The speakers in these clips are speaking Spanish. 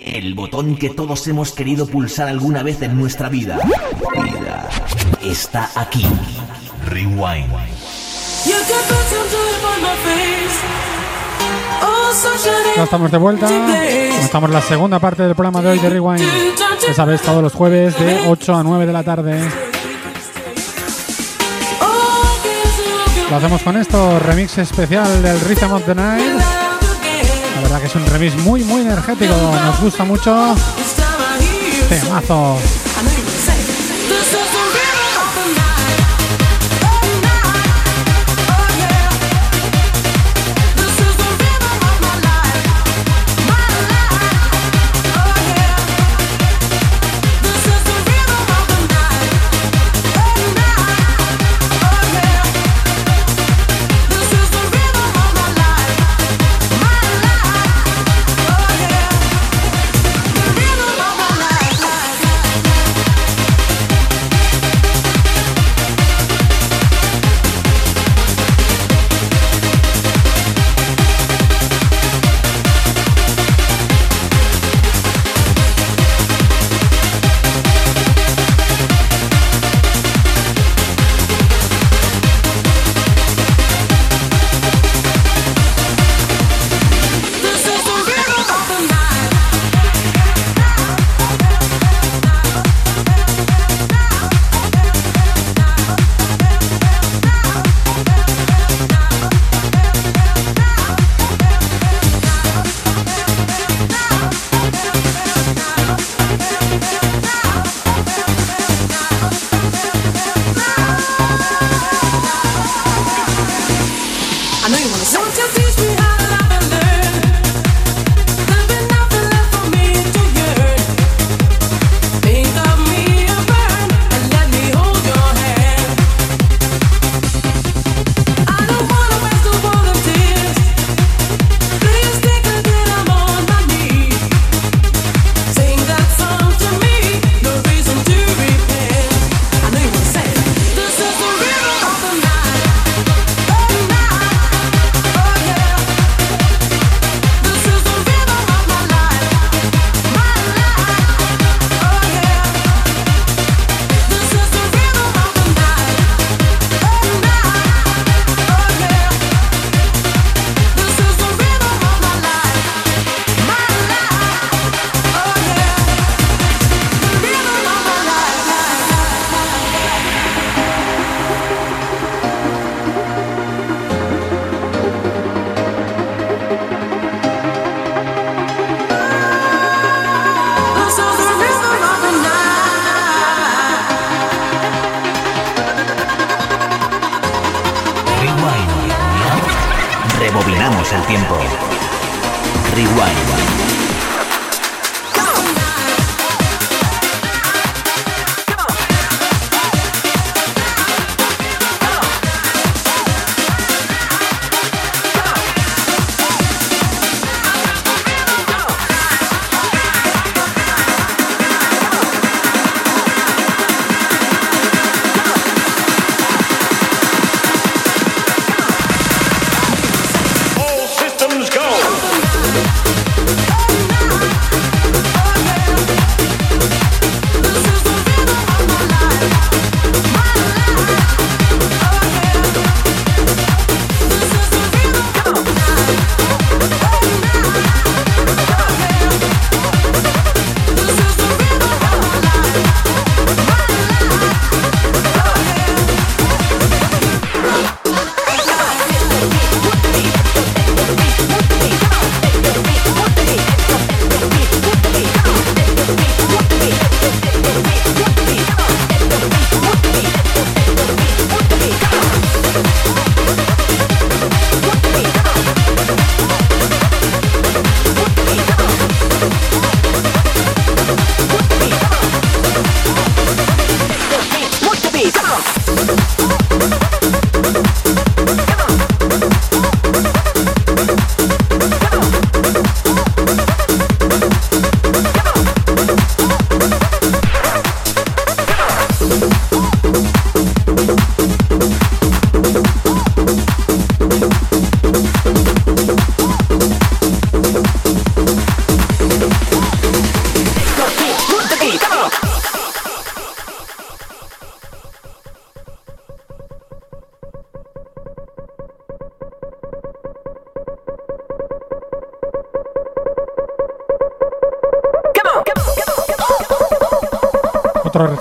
El botón que todos hemos querido pulsar alguna vez en nuestra vida. Está aquí. Rewind. Ya estamos de vuelta. Estamos en la segunda parte del programa de hoy de Rewind. Ya sabes, todos los jueves de 8 a 9 de la tarde. Lo hacemos con esto, remix especial del Rhythm of the Night. Que es un remix muy, muy energético. Nos gusta mucho. Temazo.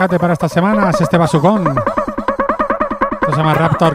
Rescate para esta semana es este basucón. Esto se llama Raptor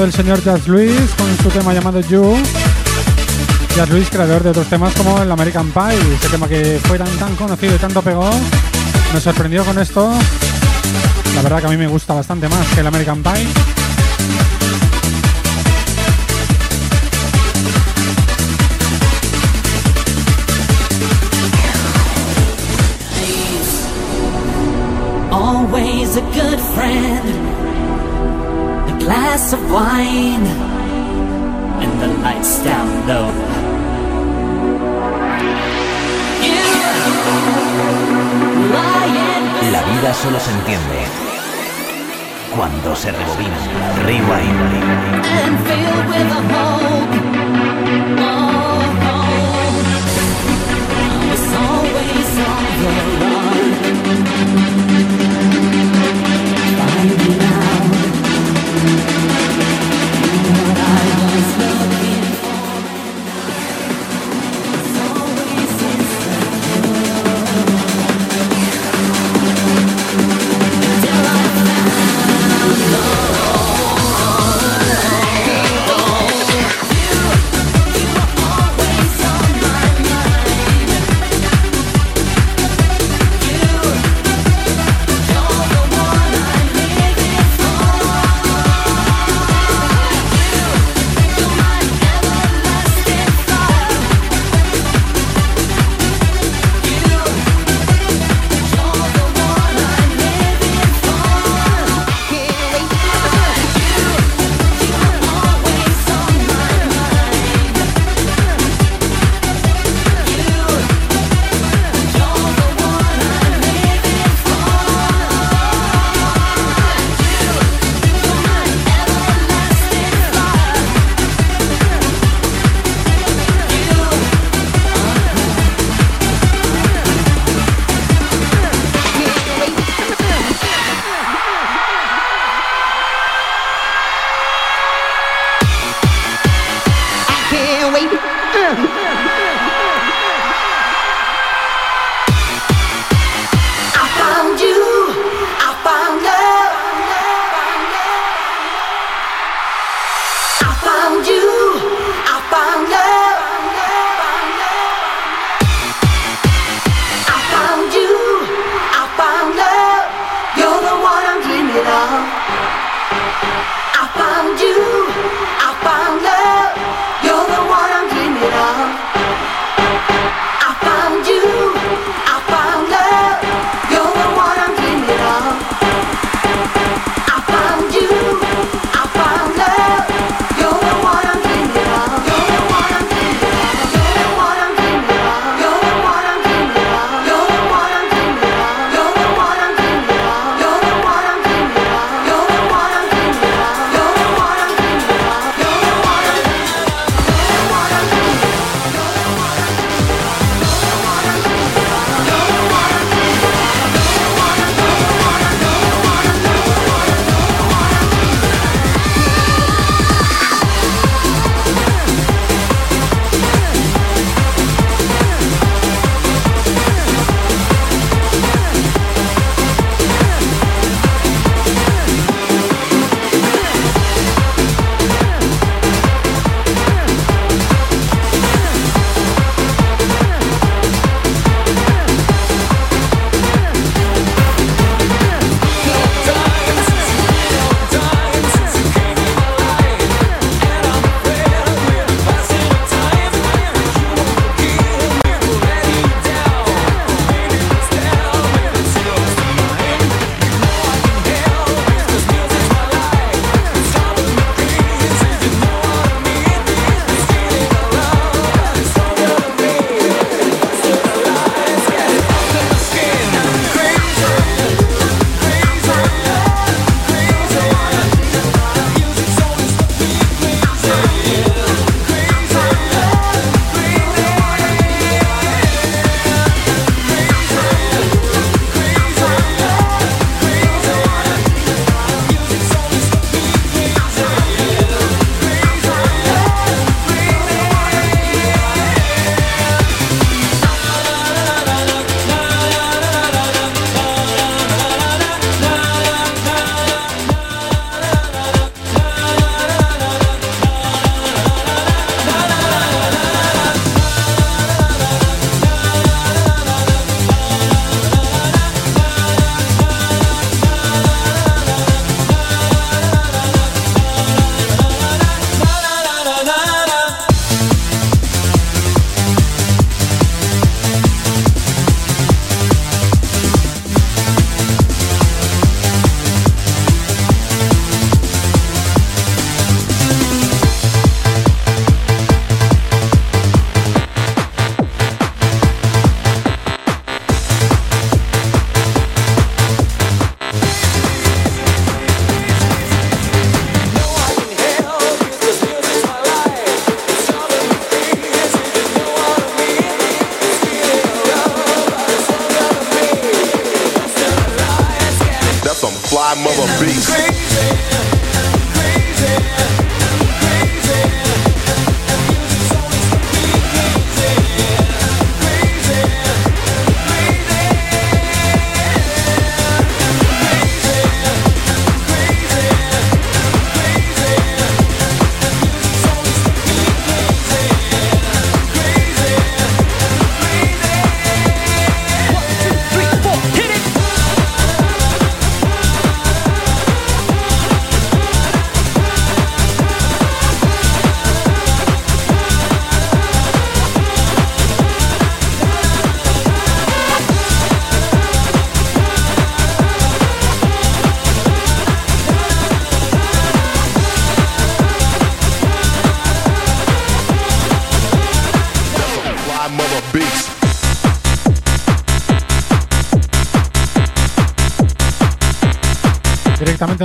Del señor Jazz Luis con su tema llamado You. Jazz Luis, creador de otros temas como el American Pie, ese tema que fue tan, tan conocido y tanto pegó. Me sorprendió con esto. La verdad que a mí me gusta bastante más que el American Pie. Always a good friend glass of wine and the lights down low. La vida solo se entiende cuando se rebobina. Rewind.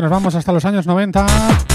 Nos vamos hasta los años 90.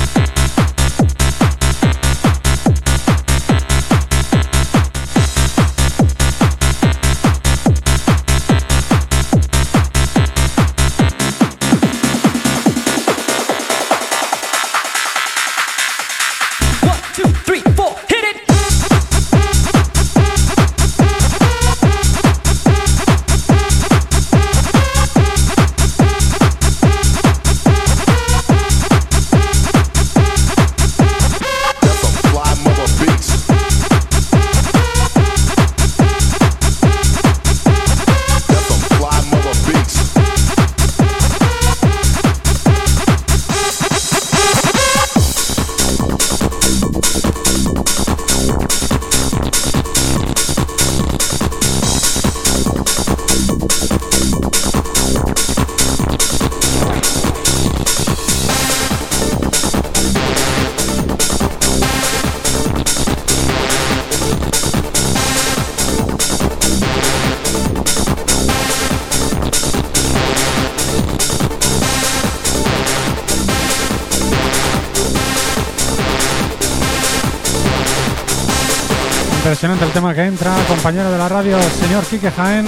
Impresionante el tema que entra, compañero de la radio, señor Quique Jaén.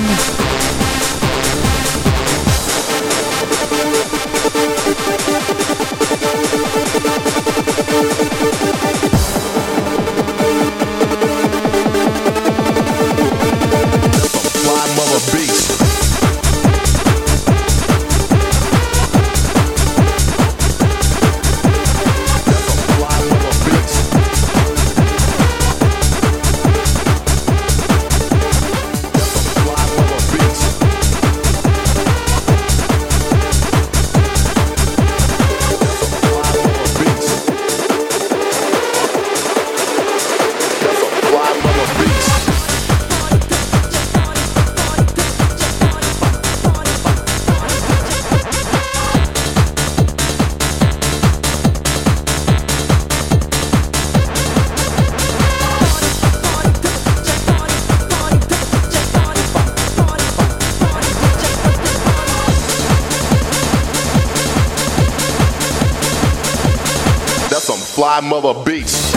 Mother beats.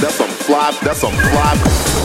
That's some fly, that's some fly.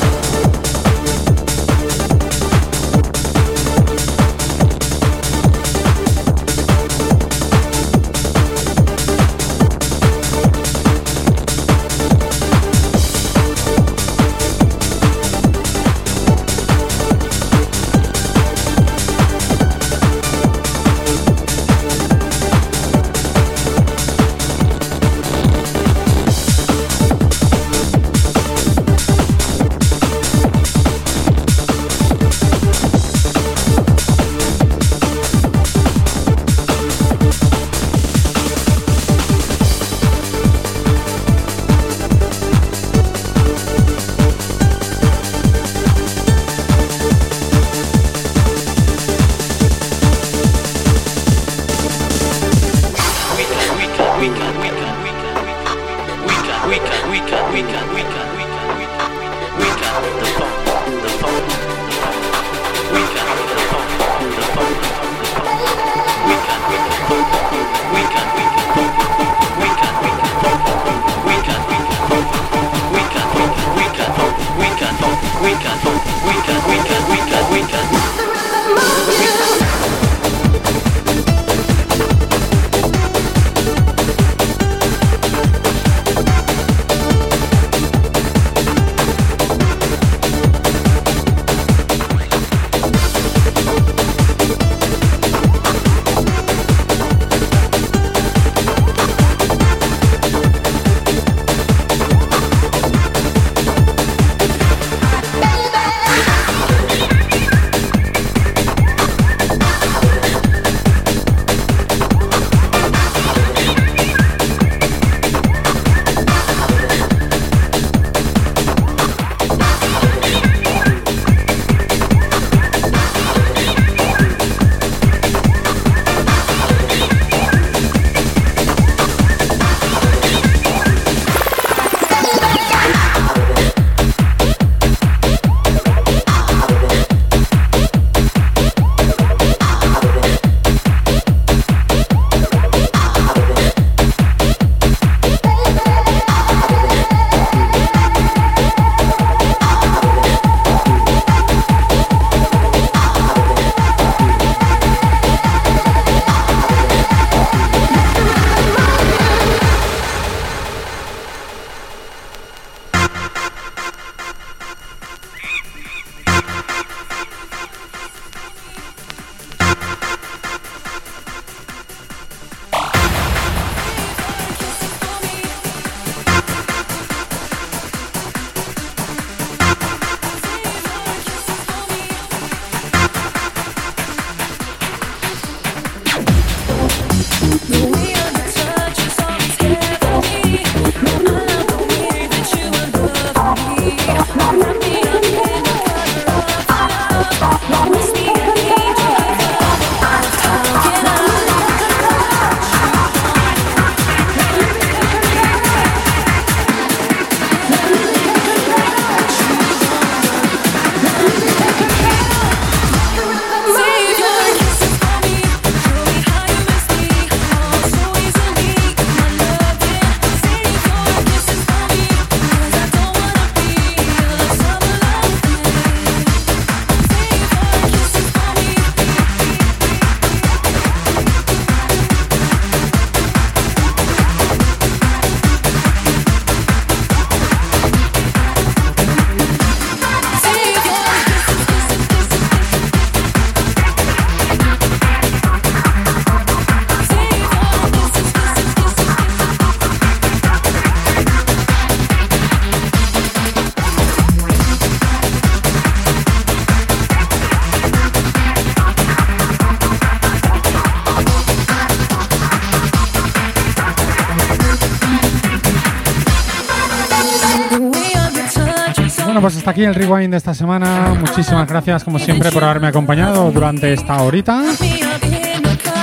Pues hasta aquí el rewind de esta semana. Muchísimas gracias, como siempre, por haberme acompañado durante esta horita.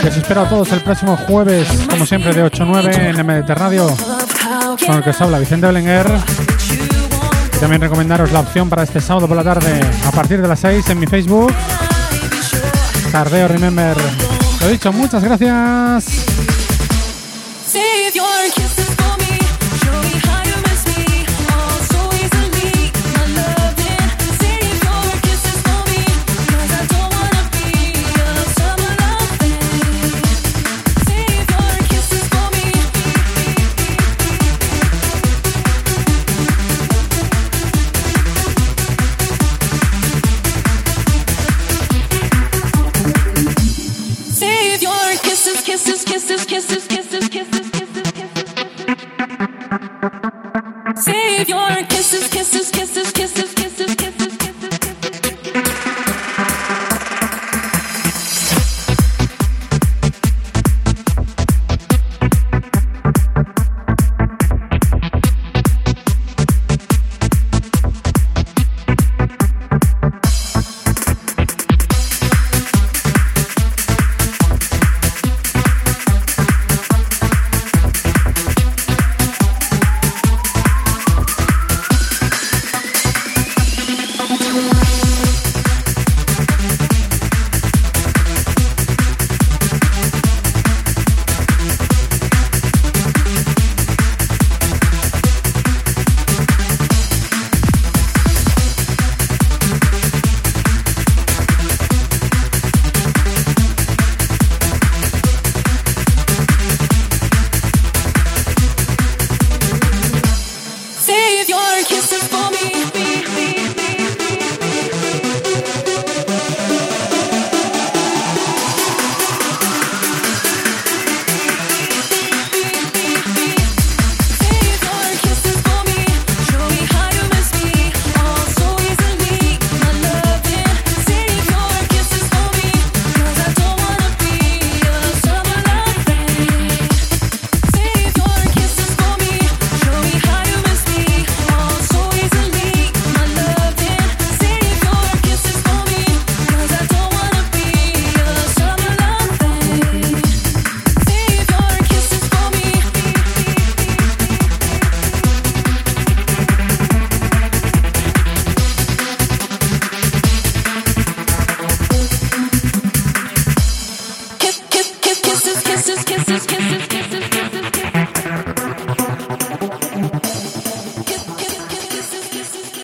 Les espero a todos el próximo jueves, como siempre, de 8 a 9 en MDT Radio, con el que os habla Vicente Belenguer. También recomendaros la opción para este sábado por la tarde, a partir de las 6 en mi Facebook. Tardeo Remember. Lo dicho, muchas gracias.